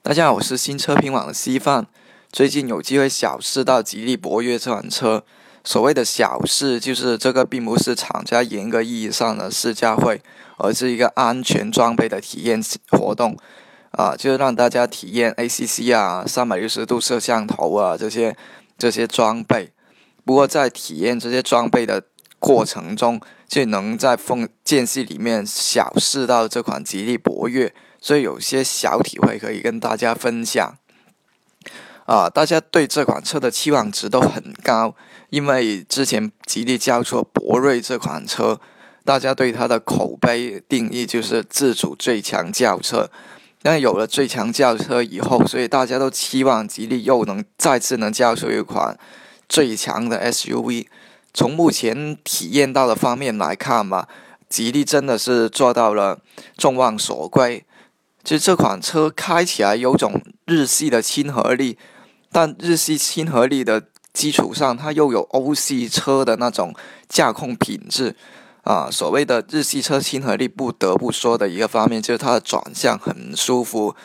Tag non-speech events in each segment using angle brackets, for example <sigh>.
大家好，我是新车评网的稀饭。最近有机会小试到吉利博越这款车。所谓的小试，就是这个并不是厂家严格意义上的试驾会，而是一个安全装备的体验活动。啊，就是让大家体验 ACC 啊、三百六十度摄像头啊这些这些装备。不过在体验这些装备的过程中，就能在缝间隙里面小试到这款吉利博越。所以有些小体会可以跟大家分享，啊，大家对这款车的期望值都很高，因为之前吉利交出博瑞这款车，大家对它的口碑定义就是自主最强轿车。那有了最强轿车以后，所以大家都期望吉利又能再次能交出一款最强的 SUV。从目前体验到的方面来看吧，吉利真的是做到了众望所归。其实这款车开起来有种日系的亲和力，但日系亲和力的基础上，它又有欧系车的那种驾控品质啊。所谓的日系车亲和力，不得不说的一个方面就是它的转向很舒服，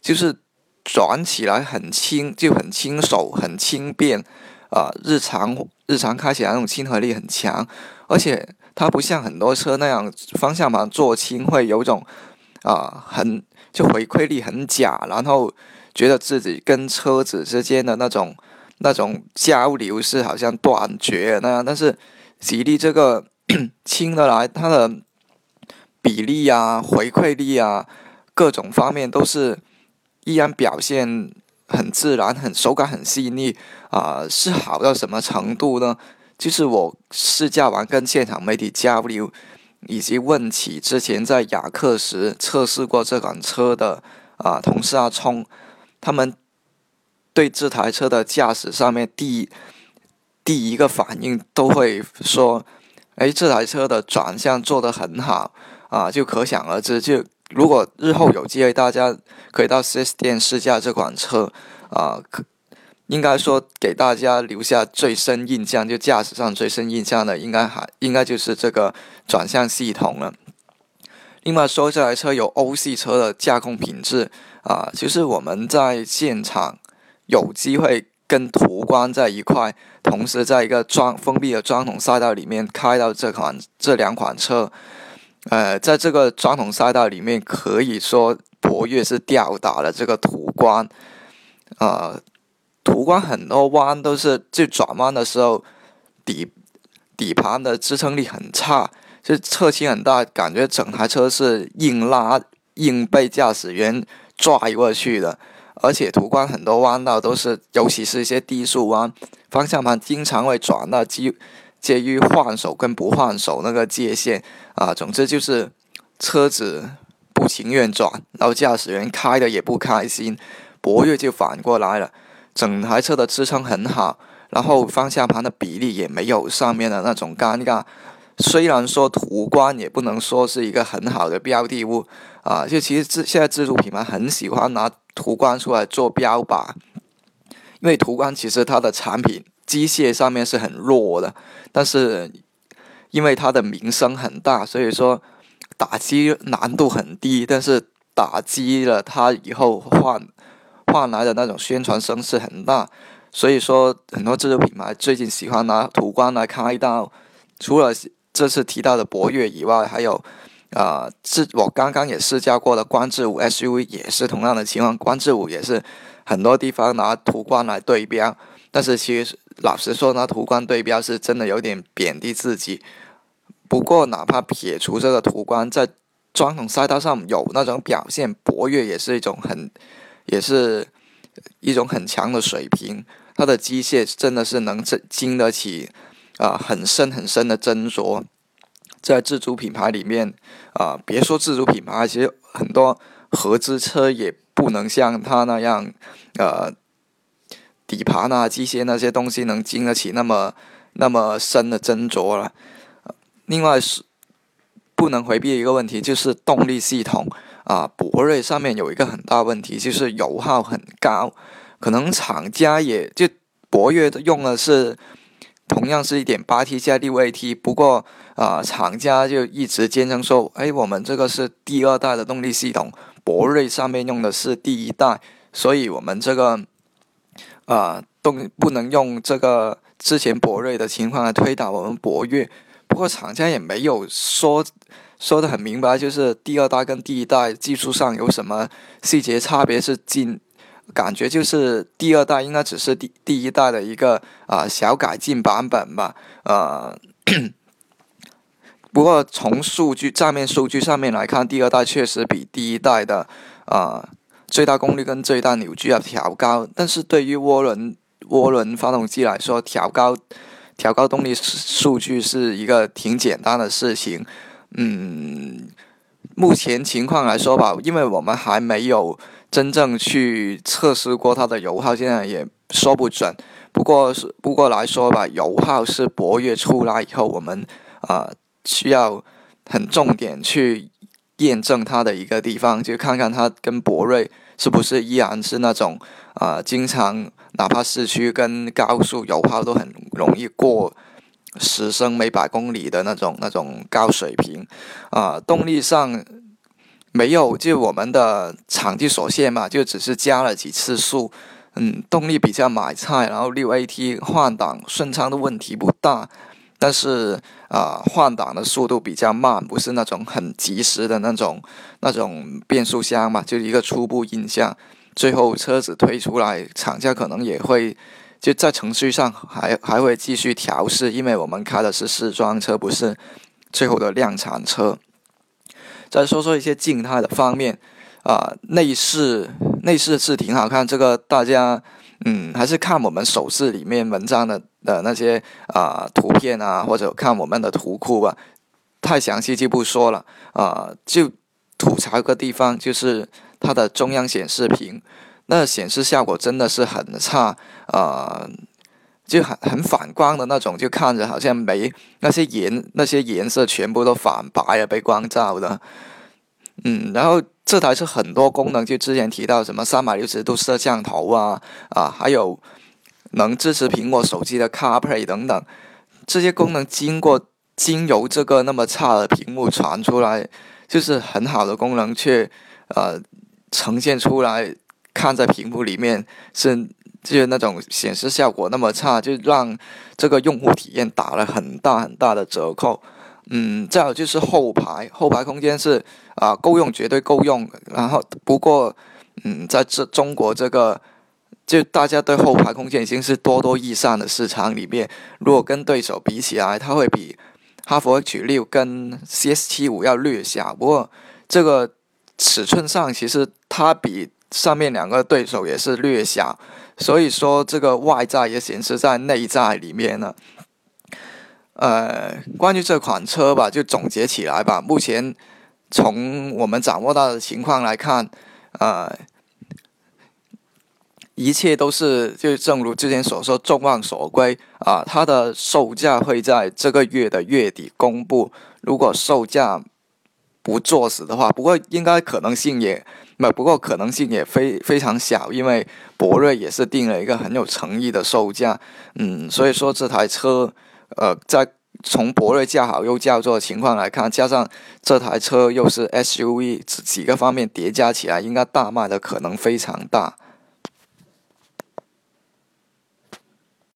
就是转起来很轻，就很轻手、很轻便啊。日常日常开起来那种亲和力很强，而且它不像很多车那样方向盘坐轻会有种啊很。就回馈力很假，然后觉得自己跟车子之间的那种那种交流是好像断绝那样。但是吉利这个 <coughs> 轻的来，它的比例啊、回馈力啊，各种方面都是依然表现很自然，很手感很细腻啊，是好到什么程度呢？就是我试驾完跟现场媒体交流。以及问起之前在雅克时测试过这款车的啊同事阿聪，他们对这台车的驾驶上面第第一个反应都会说：“哎，这台车的转向做得很好啊！”就可想而知，就如果日后有机会，大家可以到四 S 店试驾这款车啊。可应该说，给大家留下最深印象，就驾驶上最深印象的，应该还应该就是这个转向系统了。另外说，这台车有欧系车的驾控品质啊，就是我们在现场有机会跟途观在一块，同时在一个装封闭的装桶赛道里面开到这款这两款车，呃，在这个装桶赛道里面，可以说博越是吊打了这个途观，啊。途观很多弯都是就转弯的时候，底底盘的支撑力很差，就侧倾很大，感觉整台车是硬拉硬被驾驶员拽过去的。而且途观很多弯道都是，尤其是一些低速弯，方向盘经常会转到介介于换手跟不换手那个界限啊。总之就是车子不情愿转，然后驾驶员开的也不开心。博越就反过来了。整台车的支撑很好，然后方向盘的比例也没有上面的那种尴尬。虽然说途观也不能说是一个很好的标的物啊，就其实自现在自主品牌很喜欢拿途观出来做标靶，因为途观其实它的产品机械上面是很弱的，但是因为它的名声很大，所以说打击难度很低，但是打击了它以后换。换来的那种宣传声势很大，所以说很多自主品牌最近喜欢拿途观来开刀。除了这次提到的博越以外，还有啊，自我刚刚也试驾过的观致五 SUV 也是同样的情况。观致五也是很多地方拿途观来对标，但是其实老实说，拿途观对标是真的有点贬低自己。不过哪怕撇除这个途观，在传统赛道上有那种表现，博越也是一种很。也是一种很强的水平，它的机械真的是能经经得起啊很深很深的斟酌。在自主品牌里面啊，别说自主品牌，其实很多合资车也不能像它那样，呃，底盘啊、机械那些东西能经得起那么那么深的斟酌了。另外是不能回避一个问题，就是动力系统。啊，博瑞上面有一个很大问题，就是油耗很高。可能厂家也就博越用的是同样是一点八 T 加六 AT，不过啊，厂家就一直坚称说，哎，我们这个是第二代的动力系统，博瑞上面用的是第一代，所以我们这个啊动不能用这个之前博瑞的情况来推导我们博越。不过厂家也没有说说的很明白，就是第二代跟第一代技术上有什么细节差别是进。感觉就是第二代应该只是第第一代的一个啊小改进版本吧，呃，<coughs> 不过从数据账面数据上面来看，第二代确实比第一代的啊最大功率跟最大扭矩要调高，但是对于涡轮涡轮发动机来说，调高调高动力数据是一个挺简单的事情，嗯，目前情况来说吧，因为我们还没有。真正去测试过它的油耗，现在也说不准。不过是不过来说吧，油耗是博越出来以后，我们啊需要很重点去验证它的一个地方，就看看它跟博瑞是不是依然是那种啊，经常哪怕市区跟高速油耗都很容易过十升每百公里的那种那种高水平啊，动力上。没有，就我们的场地所限嘛，就只是加了几次速，嗯，动力比较买菜，然后六 AT 换挡顺畅的问题不大，但是啊，换挡的速度比较慢，不是那种很及时的那种那种变速箱嘛，就一个初步印象。最后车子推出来，厂家可能也会就在程序上还还会继续调试，因为我们开的是试装车，不是最后的量产车。再说说一些静态的方面，啊，内饰内饰是挺好看，这个大家嗯还是看我们手势里面文章的的那些啊图片啊，或者看我们的图库吧，太详细就不说了啊，就吐槽个地方，就是它的中央显示屏，那显示效果真的是很差啊。就很很反光的那种，就看着好像没那些颜那些颜色全部都反白了，被光照的。嗯，然后这台是很多功能，就之前提到什么三百六十度摄像头啊啊，还有能支持苹果手机的 CarPlay 等等，这些功能经过经由这个那么差的屏幕传出来，就是很好的功能，却呃呈现出来看在屏幕里面是。就是那种显示效果那么差，就让这个用户体验打了很大很大的折扣。嗯，再有就是后排，后排空间是啊够用，绝对够用。然后不过，嗯，在这中国这个就大家对后排空间已经是多多益善的市场里面，如果跟对手比起来，它会比哈弗 H 六跟 CS 七五要略小。不过这个尺寸上，其实它比上面两个对手也是略小。所以说，这个外在也显示在内在里面了。呃，关于这款车吧，就总结起来吧。目前从我们掌握到的情况来看，呃，一切都是就正如之前所说，众望所归啊。它的售价会在这个月的月底公布。如果售价不作死的话，不过应该可能性也。那不过可能性也非非常小，因为博瑞也是定了一个很有诚意的售价，嗯，所以说这台车，呃，在从博瑞叫好又叫座情况来看，加上这台车又是 SUV，几个方面叠加起来，应该大卖的可能非常大。